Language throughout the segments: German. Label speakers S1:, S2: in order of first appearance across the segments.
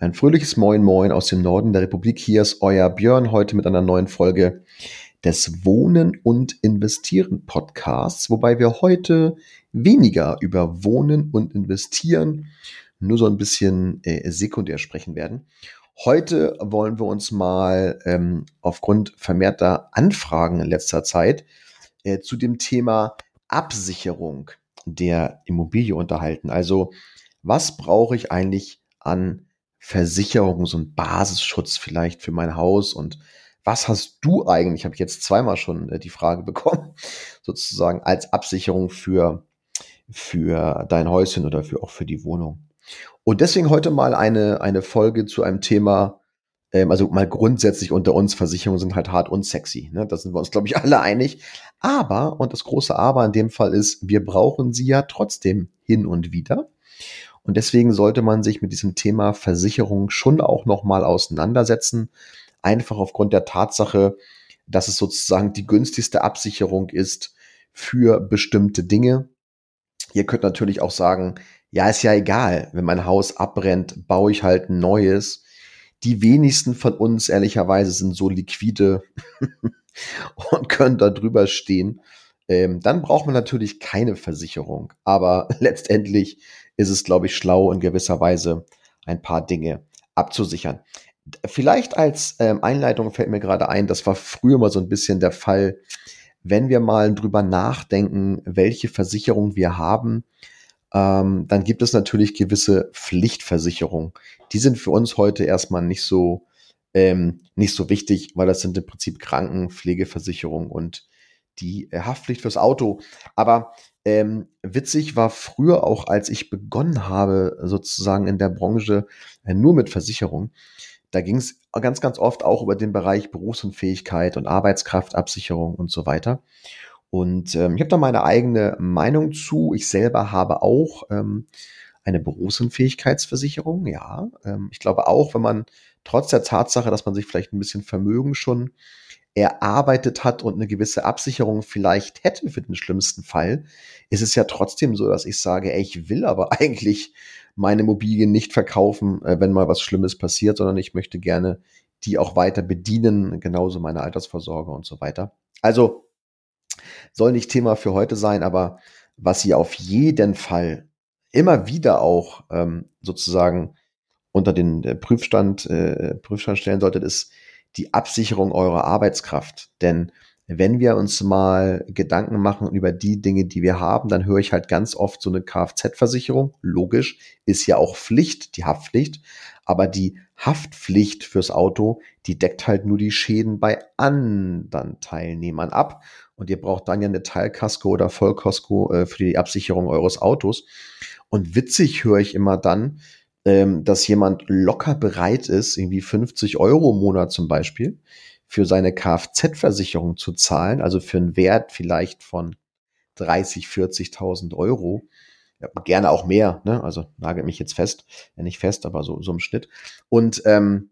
S1: ein fröhliches Moin Moin aus dem Norden der Republik. Hier ist euer Björn heute mit einer neuen Folge des Wohnen und Investieren Podcasts, wobei wir heute weniger über Wohnen und Investieren, nur so ein bisschen äh, sekundär sprechen werden. Heute wollen wir uns mal ähm, aufgrund vermehrter Anfragen in letzter Zeit äh, zu dem Thema Absicherung der Immobilie unterhalten. Also was brauche ich eigentlich an Versicherungs- und Basisschutz vielleicht für mein Haus und was hast du eigentlich, habe ich jetzt zweimal schon äh, die Frage bekommen, sozusagen als Absicherung für, für dein Häuschen oder für, auch für die Wohnung. Und deswegen heute mal eine, eine Folge zu einem Thema, ähm, also mal grundsätzlich unter uns, Versicherungen sind halt hart und sexy. Ne? Da sind wir uns, glaube ich, alle einig. Aber, und das große Aber in dem Fall ist, wir brauchen sie ja trotzdem hin und wieder. Und deswegen sollte man sich mit diesem Thema Versicherung schon auch nochmal auseinandersetzen. Einfach aufgrund der Tatsache, dass es sozusagen die günstigste Absicherung ist für bestimmte Dinge. Ihr könnt natürlich auch sagen, ja, ist ja egal, wenn mein Haus abbrennt, baue ich halt ein neues. Die wenigsten von uns, ehrlicherweise, sind so liquide und können da drüber stehen. Ähm, dann braucht man natürlich keine Versicherung. Aber letztendlich ist es, glaube ich, schlau in gewisser Weise ein paar Dinge abzusichern. Vielleicht als ähm, Einleitung fällt mir gerade ein, das war früher mal so ein bisschen der Fall, wenn wir mal drüber nachdenken, welche Versicherung wir haben, ähm, dann gibt es natürlich gewisse Pflichtversicherungen. Die sind für uns heute erstmal nicht so, ähm, nicht so wichtig, weil das sind im Prinzip Krankenpflegeversicherungen und die äh, Haftpflicht fürs Auto. Aber ähm, witzig war früher auch, als ich begonnen habe, sozusagen in der Branche äh, nur mit Versicherung, da ging es ganz, ganz oft auch über den Bereich Berufsunfähigkeit und Arbeitskraftabsicherung und so weiter. Und ähm, ich habe da meine eigene Meinung zu. Ich selber habe auch ähm, eine Berufsunfähigkeitsversicherung, ja. Ähm, ich glaube auch, wenn man trotz der Tatsache, dass man sich vielleicht ein bisschen Vermögen schon erarbeitet hat und eine gewisse Absicherung vielleicht hätte für den schlimmsten Fall, ist es ja trotzdem so, dass ich sage, ey, ich will aber eigentlich meine Immobilien nicht verkaufen, äh, wenn mal was Schlimmes passiert, sondern ich möchte gerne die auch weiter bedienen, genauso meine Altersvorsorge und so weiter. Also soll nicht Thema für heute sein, aber was ihr auf jeden Fall immer wieder auch ähm, sozusagen unter den äh, Prüfstand, äh, Prüfstand stellen solltet, ist die Absicherung eurer Arbeitskraft. Denn wenn wir uns mal Gedanken machen über die Dinge, die wir haben, dann höre ich halt ganz oft so eine Kfz-Versicherung. Logisch, ist ja auch Pflicht, die Haftpflicht. Aber die Haftpflicht fürs Auto, die deckt halt nur die Schäden bei anderen Teilnehmern ab. Und ihr braucht dann ja eine Teilkasko oder Vollkasko äh, für die Absicherung eures Autos. Und witzig höre ich immer dann, ähm, dass jemand locker bereit ist, irgendwie 50 Euro im Monat zum Beispiel, für seine Kfz-Versicherung zu zahlen, also für einen Wert vielleicht von 30, 40.000 Euro. Ja, gerne auch mehr, ne? also nagelt mich jetzt fest, ja nicht fest, aber so, so im Schnitt. Und ähm,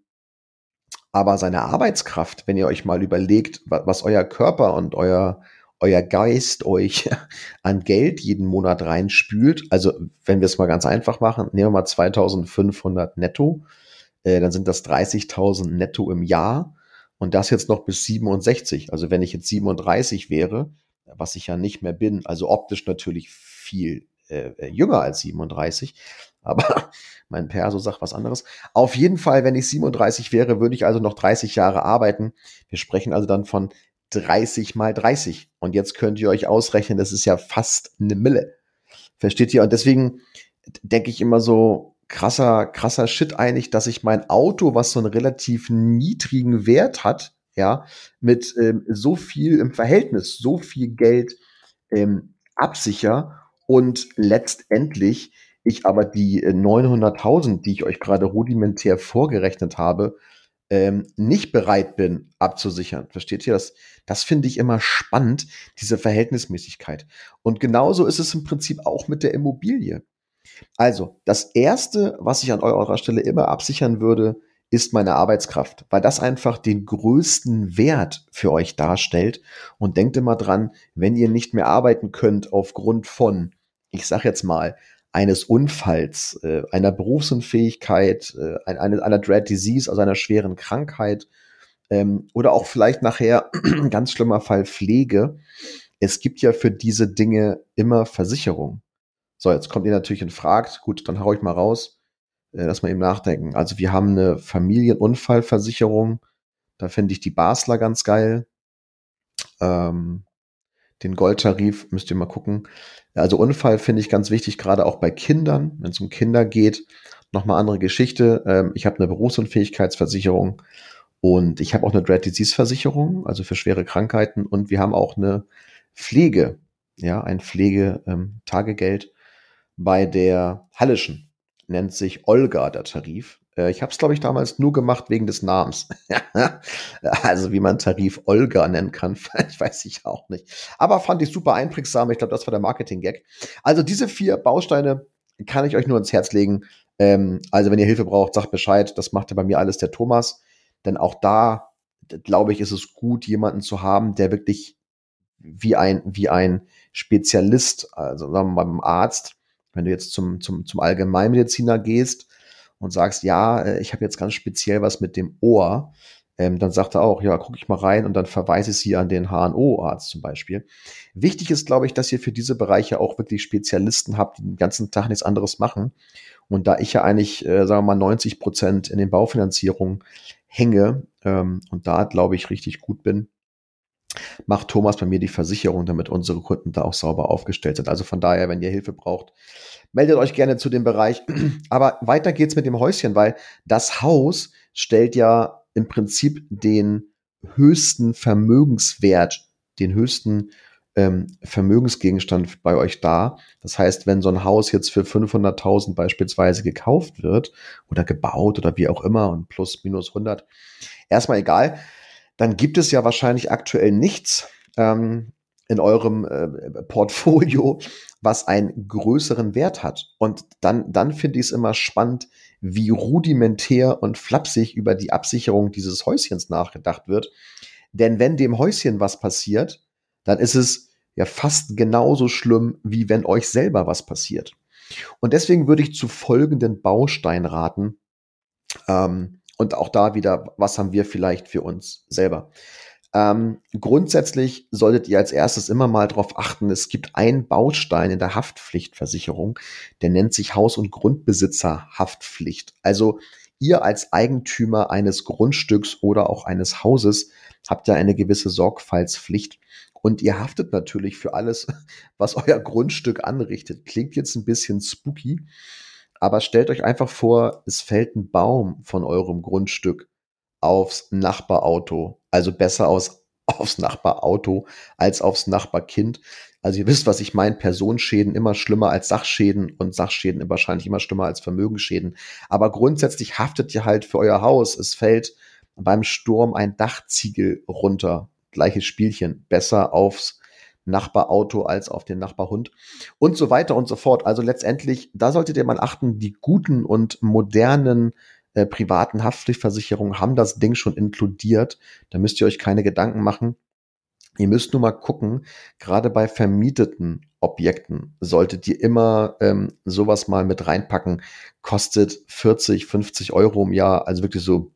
S1: aber seine Arbeitskraft, wenn ihr euch mal überlegt, was, was euer Körper und euer euer Geist euch an Geld jeden Monat reinspült, also wenn wir es mal ganz einfach machen, nehmen wir mal 2500 netto, äh, dann sind das 30.000 netto im Jahr und das jetzt noch bis 67. Also wenn ich jetzt 37 wäre, was ich ja nicht mehr bin, also optisch natürlich viel äh, äh jünger als 37, aber mein Perso sagt was anderes. Auf jeden Fall, wenn ich 37 wäre, würde ich also noch 30 Jahre arbeiten. Wir sprechen also dann von 30 mal 30. Und jetzt könnt ihr euch ausrechnen, das ist ja fast eine Mille. Versteht ihr? Und deswegen denke ich immer so, krasser, krasser Shit eigentlich, dass ich mein Auto, was so einen relativ niedrigen Wert hat, ja, mit ähm, so viel im Verhältnis, so viel Geld ähm, absicher und letztendlich ich aber die 900.000, die ich euch gerade rudimentär vorgerechnet habe, ähm, nicht bereit bin abzusichern. Versteht ihr das? Das finde ich immer spannend, diese Verhältnismäßigkeit. Und genauso ist es im Prinzip auch mit der Immobilie. Also, das erste, was ich an eurer Stelle immer absichern würde, ist meine Arbeitskraft, weil das einfach den größten Wert für euch darstellt. Und denkt immer dran, wenn ihr nicht mehr arbeiten könnt aufgrund von, ich sag jetzt mal, eines Unfalls, äh, einer Berufsunfähigkeit, äh, einer, einer Dread Disease, also einer schweren Krankheit ähm, oder auch vielleicht nachher ganz schlimmer Fall Pflege. Es gibt ja für diese Dinge immer Versicherung. So, jetzt kommt ihr natürlich und fragt, gut, dann hau ich mal raus, äh, lass mal eben nachdenken. Also wir haben eine Familienunfallversicherung, da finde ich die Basler ganz geil. Ähm, den Goldtarif müsst ihr mal gucken. Also Unfall finde ich ganz wichtig, gerade auch bei Kindern, wenn es um Kinder geht. Nochmal andere Geschichte. Ähm, ich habe eine Berufsunfähigkeitsversicherung und ich habe auch eine Dread Disease Versicherung, also für schwere Krankheiten. Und wir haben auch eine Pflege, ja, ein Pflegetagegeld ähm, bei der Hallischen. Nennt sich Olga der Tarif. Äh, ich habe es, glaube ich, damals nur gemacht wegen des Namens. also wie man Tarif Olga nennen kann, weiß ich auch nicht. Aber fand ich super einprägsam. Ich glaube, das war der Marketing-Gag. Also diese vier Bausteine kann ich euch nur ins Herz legen. Ähm, also wenn ihr Hilfe braucht, sagt Bescheid. Das macht ja bei mir alles der Thomas. Denn auch da, glaube ich, ist es gut, jemanden zu haben, der wirklich wie ein, wie ein Spezialist, also sagen wir mal beim Arzt, wenn du jetzt zum, zum, zum Allgemeinmediziner gehst, und sagst, ja, äh, ich habe jetzt ganz speziell was mit dem Ohr, ähm, dann sagt er auch, ja, gucke ich mal rein und dann verweise ich sie an den HNO-Arzt zum Beispiel. Wichtig ist, glaube ich, dass ihr für diese Bereiche auch wirklich Spezialisten habt, die den ganzen Tag nichts anderes machen. Und da ich ja eigentlich, äh, sagen wir mal, 90 Prozent in den Baufinanzierungen hänge ähm, und da, glaube ich, richtig gut bin, macht Thomas bei mir die Versicherung, damit unsere Kunden da auch sauber aufgestellt sind. Also von daher, wenn ihr Hilfe braucht, meldet euch gerne zu dem Bereich. Aber weiter geht's mit dem Häuschen, weil das Haus stellt ja im Prinzip den höchsten Vermögenswert, den höchsten ähm, Vermögensgegenstand bei euch dar. Das heißt, wenn so ein Haus jetzt für 500.000 beispielsweise gekauft wird oder gebaut oder wie auch immer und plus minus 100, erstmal egal, dann gibt es ja wahrscheinlich aktuell nichts ähm, in eurem äh, Portfolio, was einen größeren Wert hat. Und dann, dann finde ich es immer spannend, wie rudimentär und flapsig über die Absicherung dieses Häuschens nachgedacht wird. Denn wenn dem Häuschen was passiert, dann ist es ja fast genauso schlimm, wie wenn euch selber was passiert. Und deswegen würde ich zu folgenden Baustein raten. Ähm, und auch da wieder, was haben wir vielleicht für uns selber? Ähm, grundsätzlich solltet ihr als erstes immer mal darauf achten, es gibt einen Baustein in der Haftpflichtversicherung, der nennt sich Haus- und Grundbesitzerhaftpflicht. Also ihr als Eigentümer eines Grundstücks oder auch eines Hauses habt ja eine gewisse Sorgfaltspflicht und ihr haftet natürlich für alles, was euer Grundstück anrichtet. Klingt jetzt ein bisschen spooky, aber stellt euch einfach vor, es fällt ein Baum von eurem Grundstück aufs Nachbarauto. Also besser aus, aufs Nachbarauto als aufs Nachbarkind. Also ihr wisst, was ich meine. Personenschäden immer schlimmer als Sachschäden und Sachschäden wahrscheinlich immer schlimmer als Vermögensschäden. Aber grundsätzlich haftet ihr halt für euer Haus. Es fällt beim Sturm ein Dachziegel runter. Gleiches Spielchen. Besser aufs Nachbarauto als auf den Nachbarhund und so weiter und so fort. Also letztendlich, da solltet ihr mal achten, die guten und modernen äh, privaten Haftpflichtversicherungen haben das Ding schon inkludiert. Da müsst ihr euch keine Gedanken machen. Ihr müsst nur mal gucken, gerade bei vermieteten Objekten solltet ihr immer ähm, sowas mal mit reinpacken. Kostet 40, 50 Euro im Jahr, also wirklich so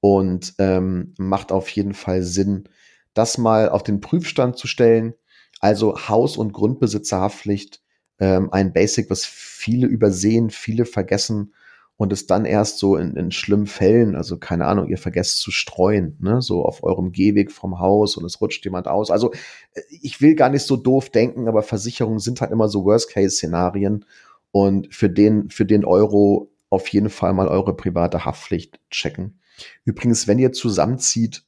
S1: und ähm, macht auf jeden Fall Sinn, das mal auf den Prüfstand zu stellen. Also Haus- und Grundbesitzerhaftpflicht, ähm, ein Basic, was viele übersehen, viele vergessen und es dann erst so in, in schlimmen Fällen, also keine Ahnung, ihr vergesst zu streuen, ne, so auf eurem Gehweg vom Haus und es rutscht jemand aus. Also äh, ich will gar nicht so doof denken, aber Versicherungen sind halt immer so Worst-Case-Szenarien und für den, für den Euro auf jeden Fall mal eure private Haftpflicht checken. Übrigens, wenn ihr zusammenzieht,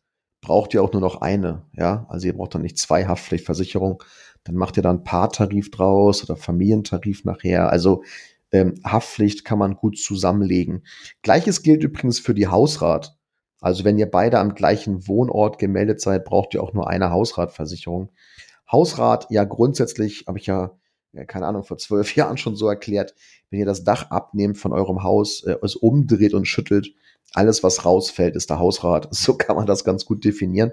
S1: braucht ihr auch nur noch eine, ja, also ihr braucht dann nicht zwei Haftpflichtversicherungen, dann macht ihr dann Paartarif draus oder Familientarif nachher. Also ähm, Haftpflicht kann man gut zusammenlegen. Gleiches gilt übrigens für die Hausrat. Also wenn ihr beide am gleichen Wohnort gemeldet seid, braucht ihr auch nur eine Hausratversicherung. Hausrat, ja grundsätzlich, habe ich ja, ja, keine Ahnung, vor zwölf Jahren schon so erklärt, wenn ihr das Dach abnehmt von eurem Haus, äh, es umdreht und schüttelt, alles, was rausfällt, ist der Hausrat. So kann man das ganz gut definieren.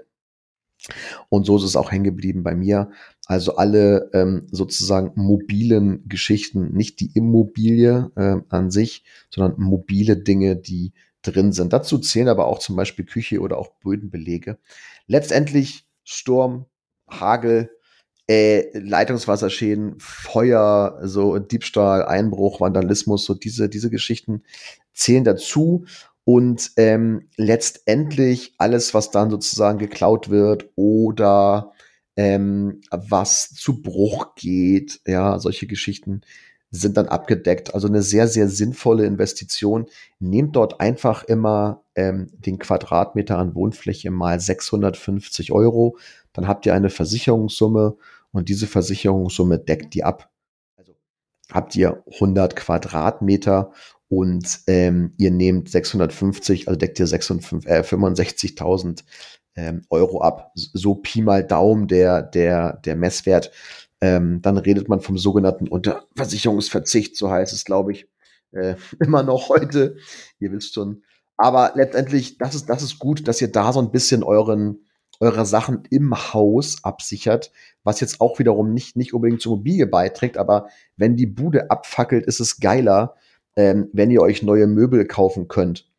S1: Und so ist es auch hängen geblieben bei mir. Also alle ähm, sozusagen mobilen Geschichten, nicht die Immobilie äh, an sich, sondern mobile Dinge, die drin sind. Dazu zählen aber auch zum Beispiel Küche oder auch Bödenbelege. Letztendlich Sturm, Hagel, äh, Leitungswasserschäden, Feuer, so Diebstahl, Einbruch, Vandalismus, so diese, diese Geschichten zählen dazu. Und ähm, letztendlich alles, was dann sozusagen geklaut wird oder ähm, was zu Bruch geht, ja, solche Geschichten sind dann abgedeckt. Also eine sehr, sehr sinnvolle Investition. Nehmt dort einfach immer ähm, den Quadratmeter an Wohnfläche mal 650 Euro. Dann habt ihr eine Versicherungssumme und diese Versicherungssumme deckt die ab. Also habt ihr 100 Quadratmeter und ähm, ihr nehmt 650, also deckt ihr äh, 65.000 ähm, Euro ab. So Pi mal Daumen der, der, der Messwert. Ähm, dann redet man vom sogenannten Unterversicherungsverzicht, so heißt es, glaube ich, äh, immer noch heute. Ihr wisst schon. Aber letztendlich, das ist, das ist gut, dass ihr da so ein bisschen euren, eure Sachen im Haus absichert, was jetzt auch wiederum nicht, nicht unbedingt zur Immobilie beiträgt, aber wenn die Bude abfackelt, ist es geiler, ähm, wenn ihr euch neue Möbel kaufen könnt.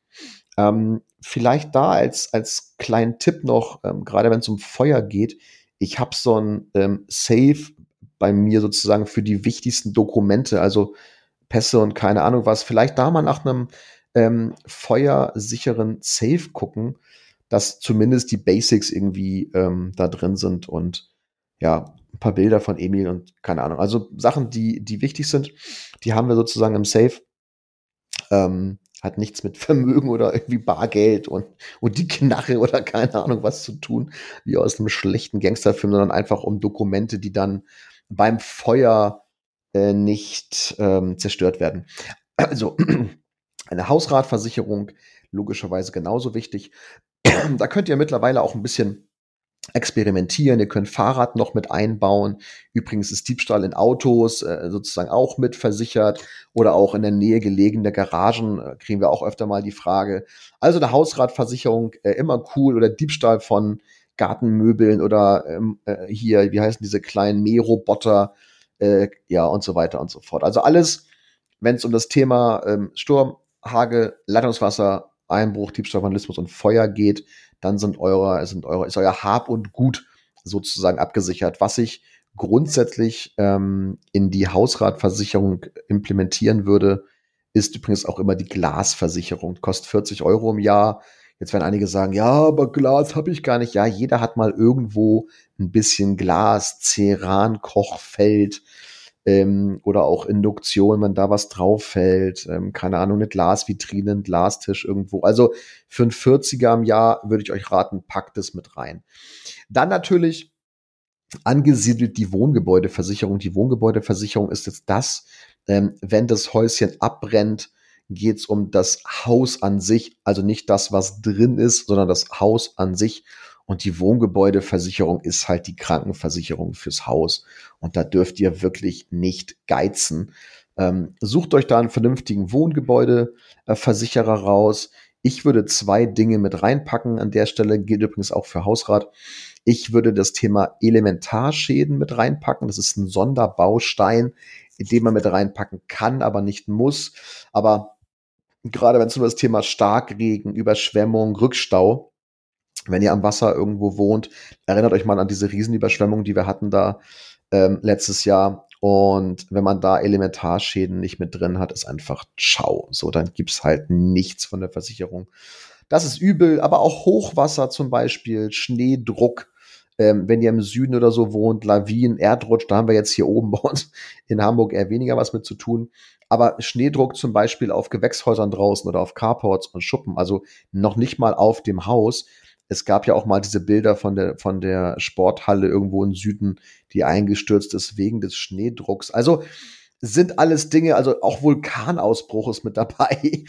S1: Ähm, vielleicht da als, als kleinen Tipp noch, ähm, gerade wenn es um Feuer geht, ich habe so ein ähm, Safe bei mir sozusagen für die wichtigsten Dokumente, also Pässe und keine Ahnung was. Vielleicht da mal nach einem ähm, feuersicheren Safe gucken, dass zumindest die Basics irgendwie ähm, da drin sind und ja, ein paar Bilder von Emil und keine Ahnung. Also Sachen, die, die wichtig sind, die haben wir sozusagen im Safe. Ähm, hat nichts mit Vermögen oder irgendwie Bargeld und, und die Knarre oder keine Ahnung was zu tun, wie aus einem schlechten Gangsterfilm, sondern einfach um Dokumente, die dann beim Feuer äh, nicht ähm, zerstört werden. Also eine Hausratversicherung, logischerweise genauso wichtig. da könnt ihr mittlerweile auch ein bisschen experimentieren. Ihr könnt Fahrrad noch mit einbauen. Übrigens ist Diebstahl in Autos äh, sozusagen auch mit versichert oder auch in der Nähe gelegene Garagen äh, kriegen wir auch öfter mal die Frage. Also eine Hausratversicherung äh, immer cool oder Diebstahl von Gartenmöbeln oder ähm, äh, hier, wie heißen diese kleinen Mähroboter, äh, ja und so weiter und so fort. Also alles, wenn es um das Thema ähm, Sturm, Hagel, Leitungswasser, Einbruch, Diebstahl, Vandalismus und Feuer geht, dann sind eure, sind eure, ist euer Hab und Gut sozusagen abgesichert. Was ich grundsätzlich ähm, in die Hausratversicherung implementieren würde, ist übrigens auch immer die Glasversicherung. Kostet 40 Euro im Jahr. Jetzt werden einige sagen, ja, aber Glas habe ich gar nicht. Ja, jeder hat mal irgendwo ein bisschen Glas, Ceran, Kochfeld, ähm, oder auch Induktion, wenn da was drauf fällt, ähm, keine Ahnung, eine Glasvitrine, ein Glastisch irgendwo. Also für ein 40er im Jahr würde ich euch raten, packt es mit rein. Dann natürlich angesiedelt die Wohngebäudeversicherung. Die Wohngebäudeversicherung ist jetzt das, ähm, wenn das Häuschen abbrennt, geht es um das Haus an sich, also nicht das, was drin ist, sondern das Haus an sich. Und die Wohngebäudeversicherung ist halt die Krankenversicherung fürs Haus. Und da dürft ihr wirklich nicht geizen. Ähm, sucht euch da einen vernünftigen Wohngebäudeversicherer raus. Ich würde zwei Dinge mit reinpacken. An der Stelle gilt übrigens auch für Hausrat. Ich würde das Thema Elementarschäden mit reinpacken. Das ist ein Sonderbaustein, den man mit reinpacken kann, aber nicht muss. Aber gerade wenn es um das Thema Starkregen, Überschwemmung, Rückstau wenn ihr am Wasser irgendwo wohnt, erinnert euch mal an diese Riesenüberschwemmung, die wir hatten da ähm, letztes Jahr. Und wenn man da Elementarschäden nicht mit drin hat, ist einfach ciao. So, dann gibt's halt nichts von der Versicherung. Das ist übel, aber auch Hochwasser zum Beispiel, Schneedruck, ähm, wenn ihr im Süden oder so wohnt, Lawinen, Erdrutsch, da haben wir jetzt hier oben bei uns in Hamburg eher weniger was mit zu tun. Aber Schneedruck zum Beispiel auf Gewächshäusern draußen oder auf Carports und Schuppen, also noch nicht mal auf dem Haus, es gab ja auch mal diese Bilder von der, von der Sporthalle irgendwo im Süden, die eingestürzt ist wegen des Schneedrucks. Also sind alles Dinge, also auch Vulkanausbruch ist mit dabei,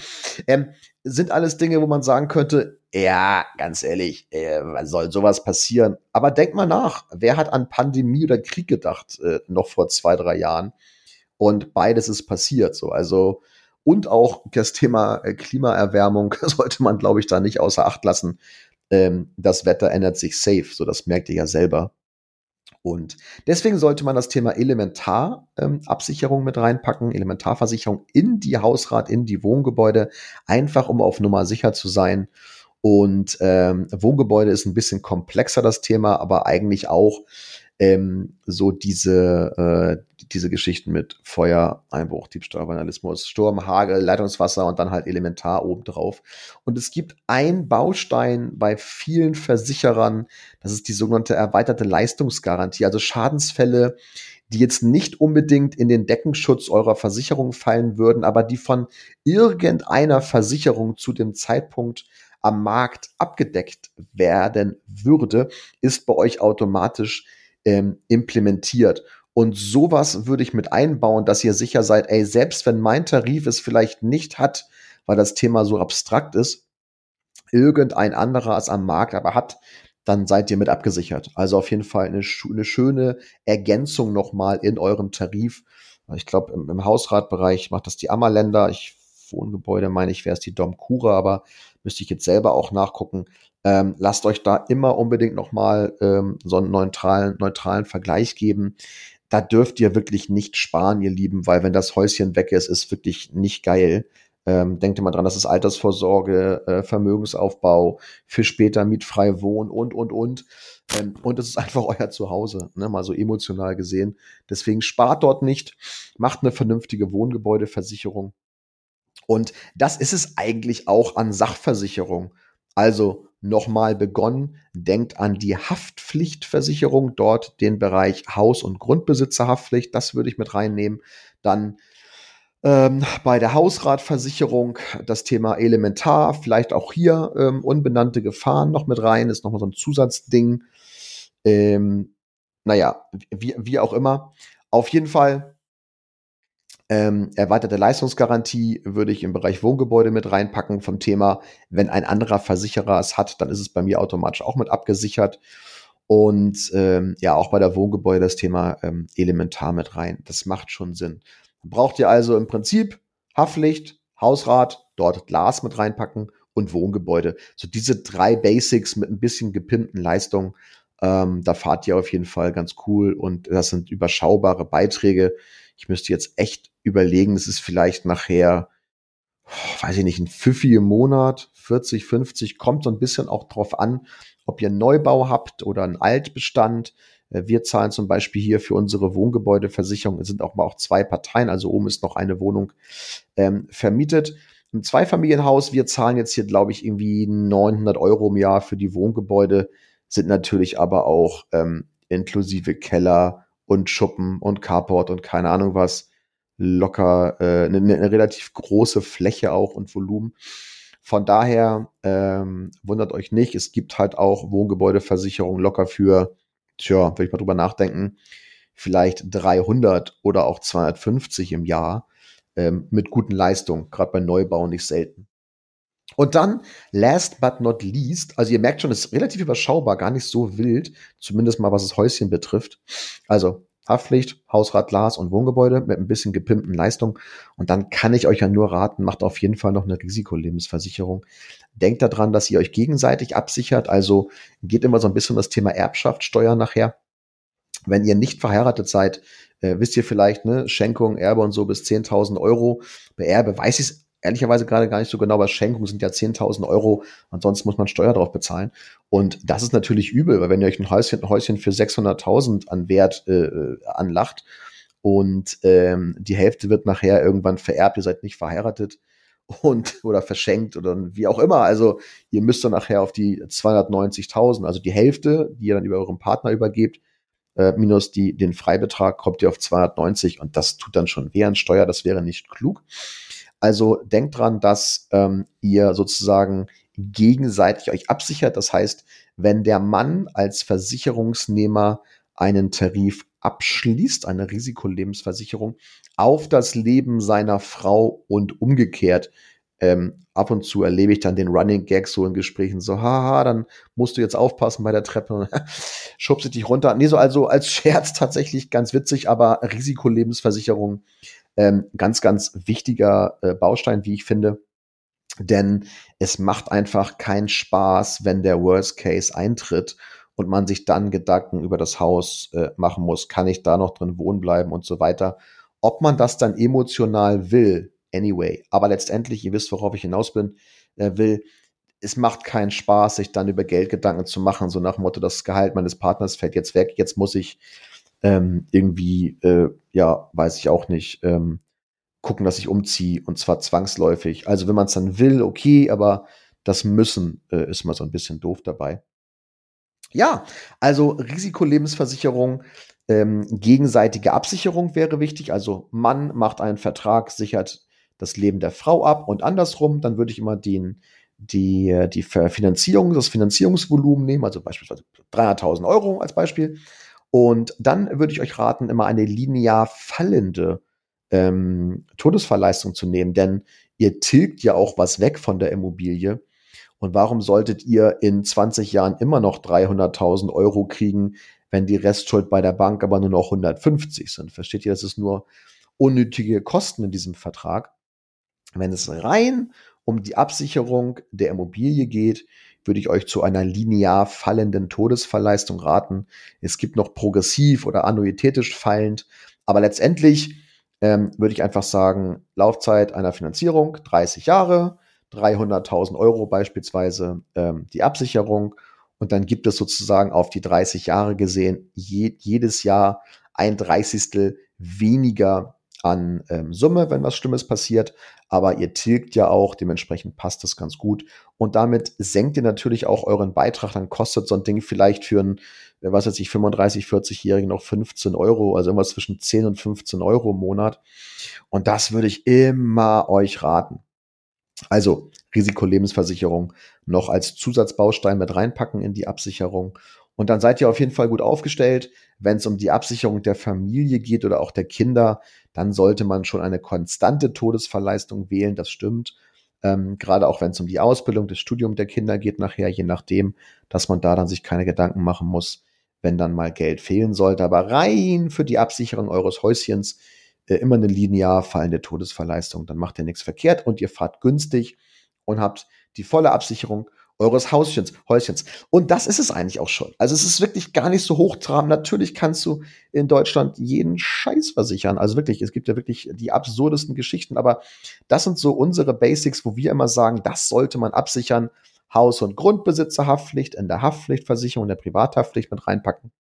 S1: ähm, sind alles Dinge, wo man sagen könnte, ja, ganz ehrlich, äh, soll sowas passieren? Aber denk mal nach, wer hat an Pandemie oder Krieg gedacht, äh, noch vor zwei, drei Jahren? Und beides ist passiert, so, also, und auch das Thema äh, Klimaerwärmung sollte man, glaube ich, da nicht außer Acht lassen. Ähm, das Wetter ändert sich safe, so das merkt ihr ja selber. Und deswegen sollte man das Thema Elementarabsicherung ähm, mit reinpacken, Elementarversicherung in die Hausrat, in die Wohngebäude, einfach um auf Nummer sicher zu sein. Und ähm, Wohngebäude ist ein bisschen komplexer das Thema, aber eigentlich auch ähm, so diese, äh, diese Geschichten mit Feuer, Einbruch, Diebstahl, Vandalismus, Sturm, Hagel, Leitungswasser und dann halt Elementar obendrauf. Und es gibt ein Baustein bei vielen Versicherern, das ist die sogenannte erweiterte Leistungsgarantie, also Schadensfälle, die jetzt nicht unbedingt in den Deckenschutz eurer Versicherung fallen würden, aber die von irgendeiner Versicherung zu dem Zeitpunkt am Markt abgedeckt werden würde, ist bei euch automatisch ähm, implementiert. Und sowas würde ich mit einbauen, dass ihr sicher seid, ey, selbst wenn mein Tarif es vielleicht nicht hat, weil das Thema so abstrakt ist, irgendein anderer es am Markt aber hat, dann seid ihr mit abgesichert. Also auf jeden Fall eine, eine schöne Ergänzung nochmal in eurem Tarif. Ich glaube, im, im Hausratbereich macht das die Ammerländer. Ich Wohngebäude meine ich, wäre es die Dom Cura, aber müsste ich jetzt selber auch nachgucken. Ähm, lasst euch da immer unbedingt nochmal ähm, so einen neutralen, neutralen Vergleich geben. Da dürft ihr wirklich nicht sparen, ihr Lieben, weil wenn das Häuschen weg ist, ist wirklich nicht geil. Ähm, denkt immer dran, das ist Altersvorsorge, äh, Vermögensaufbau, für später mietfrei wohnen und, und, und. Ähm, und es ist einfach euer Zuhause, ne, mal so emotional gesehen. Deswegen spart dort nicht, macht eine vernünftige Wohngebäudeversicherung. Und das ist es eigentlich auch an Sachversicherung. Also nochmal begonnen. Denkt an die Haftpflichtversicherung, dort den Bereich Haus- und Grundbesitzerhaftpflicht, das würde ich mit reinnehmen. Dann ähm, bei der Hausratversicherung das Thema Elementar, vielleicht auch hier ähm, unbenannte Gefahren noch mit rein, ist nochmal so ein Zusatzding. Ähm, naja, wie, wie auch immer. Auf jeden Fall ähm, erweiterte Leistungsgarantie würde ich im Bereich Wohngebäude mit reinpacken vom Thema, wenn ein anderer Versicherer es hat, dann ist es bei mir automatisch auch mit abgesichert. Und ähm, ja, auch bei der Wohngebäude das Thema ähm, elementar mit rein. Das macht schon Sinn. Braucht ihr also im Prinzip Haftpflicht, Hausrat, dort Glas mit reinpacken und Wohngebäude. So diese drei Basics mit ein bisschen gepimpten Leistungen, ähm, da fahrt ihr auf jeden Fall ganz cool und das sind überschaubare Beiträge. Ich müsste jetzt echt überlegen, es ist vielleicht nachher, weiß ich nicht, ein Pfiffi im Monat, 40, 50, kommt so ein bisschen auch drauf an, ob ihr einen Neubau habt oder einen Altbestand. Äh, wir zahlen zum Beispiel hier für unsere Wohngebäudeversicherung, es sind auch mal auch zwei Parteien, also oben ist noch eine Wohnung ähm, vermietet. Im Zweifamilienhaus, wir zahlen jetzt hier, glaube ich, irgendwie 900 Euro im Jahr für die Wohngebäude, sind natürlich aber auch ähm, inklusive Keller und Schuppen und Carport und keine Ahnung was locker äh, eine, eine relativ große Fläche auch und Volumen. Von daher ähm, wundert euch nicht, es gibt halt auch Wohngebäudeversicherungen locker für, tja, wenn ich mal drüber nachdenken, vielleicht 300 oder auch 250 im Jahr ähm, mit guten Leistungen, gerade bei Neubau nicht selten. Und dann, last but not least, also ihr merkt schon, es ist relativ überschaubar, gar nicht so wild, zumindest mal was das Häuschen betrifft. Also Haftpflicht, Hausrat, Glas und Wohngebäude mit ein bisschen gepimpten Leistung. Und dann kann ich euch ja nur raten, macht auf jeden Fall noch eine Risikolebensversicherung. Denkt daran, dass ihr euch gegenseitig absichert. Also geht immer so ein bisschen das Thema Erbschaftssteuer nachher. Wenn ihr nicht verheiratet seid, äh, wisst ihr vielleicht, ne, Schenkung, Erbe und so bis 10.000 Euro. Bei Erbe weiß ich es ehrlicherweise gerade gar nicht so genau, aber Schenkungen sind ja 10.000 Euro, ansonsten muss man Steuer drauf bezahlen. Und das ist natürlich übel, weil wenn ihr euch ein Häuschen, ein Häuschen für 600.000 an Wert äh, anlacht und ähm, die Hälfte wird nachher irgendwann vererbt, ihr seid nicht verheiratet und oder verschenkt oder wie auch immer. Also ihr müsst dann nachher auf die 290.000, also die Hälfte, die ihr dann über euren Partner übergebt, äh, minus die, den Freibetrag, kommt ihr auf 290 und das tut dann schon weh an Steuer, das wäre nicht klug. Also denkt dran, dass ähm, ihr sozusagen gegenseitig euch absichert. Das heißt, wenn der Mann als Versicherungsnehmer einen Tarif abschließt, eine Risikolebensversicherung, auf das Leben seiner Frau und umgekehrt. Ähm, ab und zu erlebe ich dann den Running Gag so in Gesprächen, so, haha, dann musst du jetzt aufpassen bei der Treppe, schubst dich runter. Nee, so also als Scherz tatsächlich ganz witzig, aber Risikolebensversicherung, ähm, ganz, ganz wichtiger äh, Baustein, wie ich finde. Denn es macht einfach keinen Spaß, wenn der Worst Case eintritt und man sich dann Gedanken über das Haus äh, machen muss. Kann ich da noch drin wohnen bleiben und so weiter. Ob man das dann emotional will, anyway. Aber letztendlich, ihr wisst, worauf ich hinaus bin, äh, will, es macht keinen Spaß, sich dann über Geldgedanken zu machen, so nach dem Motto, das Gehalt meines Partners fällt jetzt weg, jetzt muss ich ähm, irgendwie, äh, ja, weiß ich auch nicht, ähm, gucken, dass ich umziehe und zwar zwangsläufig. Also wenn man es dann will, okay, aber das Müssen äh, ist mal so ein bisschen doof dabei. Ja, also Risikolebensversicherung, ähm, gegenseitige Absicherung wäre wichtig. Also Mann macht einen Vertrag, sichert das Leben der Frau ab und andersrum, dann würde ich immer den, die, die Finanzierung, das Finanzierungsvolumen nehmen, also beispielsweise 300.000 Euro als Beispiel. Und dann würde ich euch raten, immer eine linear fallende ähm, Todesfallleistung zu nehmen, denn ihr tilgt ja auch was weg von der Immobilie. Und warum solltet ihr in 20 Jahren immer noch 300.000 Euro kriegen, wenn die Restschuld bei der Bank aber nur noch 150 sind? Versteht ihr, das ist nur unnötige Kosten in diesem Vertrag. Wenn es rein um die Absicherung der Immobilie geht, würde ich euch zu einer linear fallenden Todesfallleistung raten. Es gibt noch progressiv oder annuitätisch fallend, aber letztendlich ähm, würde ich einfach sagen, Laufzeit einer Finanzierung 30 Jahre, 300.000 Euro beispielsweise ähm, die Absicherung und dann gibt es sozusagen auf die 30 Jahre gesehen je, jedes Jahr ein Dreißigstel weniger an ähm, Summe, wenn was Schlimmes passiert, aber ihr tilgt ja auch, dementsprechend passt das ganz gut. Und damit senkt ihr natürlich auch euren Beitrag, dann kostet so ein Ding vielleicht für einen, was weiß ich, 35, 40-Jährigen noch 15 Euro, also irgendwas zwischen 10 und 15 Euro im Monat. Und das würde ich immer euch raten. Also Risikolebensversicherung noch als Zusatzbaustein mit reinpacken in die Absicherung und dann seid ihr auf jeden Fall gut aufgestellt. Wenn es um die Absicherung der Familie geht oder auch der Kinder, dann sollte man schon eine konstante Todesverleistung wählen. Das stimmt. Ähm, Gerade auch wenn es um die Ausbildung, das Studium der Kinder geht nachher, je nachdem, dass man da dann sich keine Gedanken machen muss, wenn dann mal Geld fehlen sollte. Aber rein für die Absicherung eures Häuschens äh, immer eine linear fallende Todesverleistung. Dann macht ihr nichts verkehrt und ihr fahrt günstig und habt die volle Absicherung eures Hauschens, Häuschens. Und das ist es eigentlich auch schon. Also es ist wirklich gar nicht so hochtrabend. Natürlich kannst du in Deutschland jeden Scheiß versichern. Also wirklich, es gibt ja wirklich die absurdesten Geschichten. Aber das sind so unsere Basics, wo wir immer sagen, das sollte man absichern. Haus- und Grundbesitzerhaftpflicht in der Haftpflichtversicherung, in der Privathaftpflicht mit reinpacken.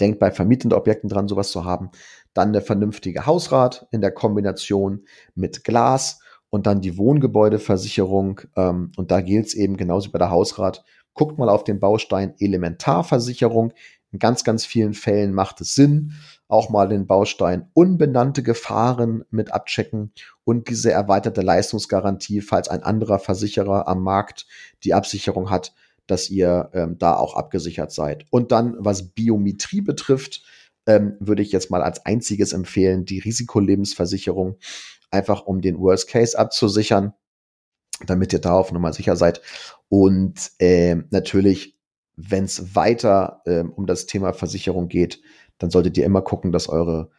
S1: Denkt bei vermietenden Objekten dran, sowas zu haben. Dann der vernünftige Hausrat in der Kombination mit Glas und dann die Wohngebäudeversicherung. Ähm, und da gilt es eben genauso wie bei der Hausrat. Guckt mal auf den Baustein Elementarversicherung. In ganz, ganz vielen Fällen macht es Sinn, auch mal den Baustein unbenannte Gefahren mit abchecken und diese erweiterte Leistungsgarantie, falls ein anderer Versicherer am Markt die Absicherung hat, dass ihr ähm, da auch abgesichert seid. Und dann, was Biometrie betrifft, ähm, würde ich jetzt mal als einziges empfehlen, die Risikolebensversicherung einfach um den Worst Case abzusichern, damit ihr darauf nochmal sicher seid. Und äh, natürlich, wenn es weiter äh, um das Thema Versicherung geht, dann solltet ihr immer gucken, dass eure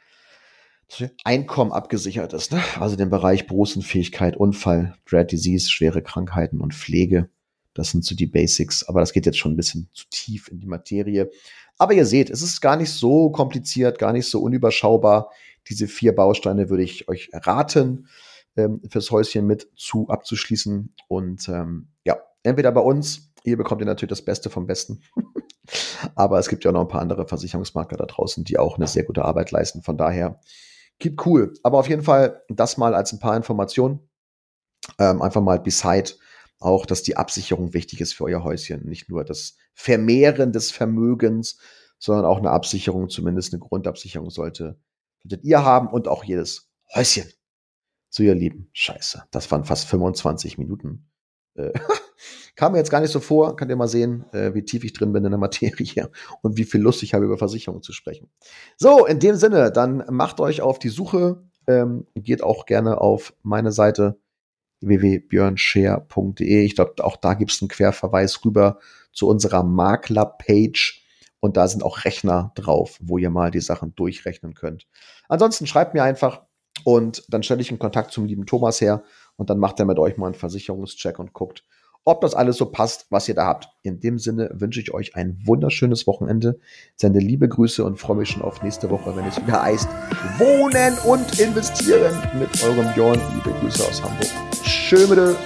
S1: Einkommen abgesichert ist. Ne? Also den Bereich Berufsunfähigkeit, Unfall, Dread Disease, schwere Krankheiten und Pflege. Das sind so die Basics, aber das geht jetzt schon ein bisschen zu tief in die Materie. Aber ihr seht, es ist gar nicht so kompliziert, gar nicht so unüberschaubar. Diese vier Bausteine würde ich euch raten, ähm, fürs Häuschen mit zu abzuschließen. Und ähm, ja, entweder bei uns, ihr bekommt ihr natürlich das Beste vom Besten. Aber es gibt ja auch noch ein paar andere Versicherungsmakler da draußen, die auch eine sehr gute Arbeit leisten. Von daher, keep cool. Aber auf jeden Fall das mal als ein paar Informationen. Ähm, einfach mal beside auch, dass die Absicherung wichtig ist für euer Häuschen. Nicht nur das Vermehren des Vermögens, sondern auch eine Absicherung, zumindest eine Grundabsicherung sollte solltet ihr haben und auch jedes Häuschen. So, ihr Lieben, scheiße, das waren fast 25 Minuten. Äh, Kam mir jetzt gar nicht so vor. Könnt ihr mal sehen, äh, wie tief ich drin bin in der Materie und wie viel Lust ich habe, über Versicherungen zu sprechen. So, in dem Sinne, dann macht euch auf die Suche. Ähm, geht auch gerne auf meine Seite www.björnshare.de. Ich glaube, auch da gibt es einen Querverweis rüber zu unserer Makler-Page. Und da sind auch Rechner drauf, wo ihr mal die Sachen durchrechnen könnt. Ansonsten schreibt mir einfach und dann stelle ich einen Kontakt zum lieben Thomas her und dann macht er mit euch mal einen Versicherungscheck und guckt, ob das alles so passt, was ihr da habt. In dem Sinne wünsche ich euch ein wunderschönes Wochenende. Sende liebe Grüße und freue mich schon auf nächste Woche, wenn es wieder heißt Wohnen und investieren mit eurem Björn. Liebe Grüße aus Hamburg. Schöne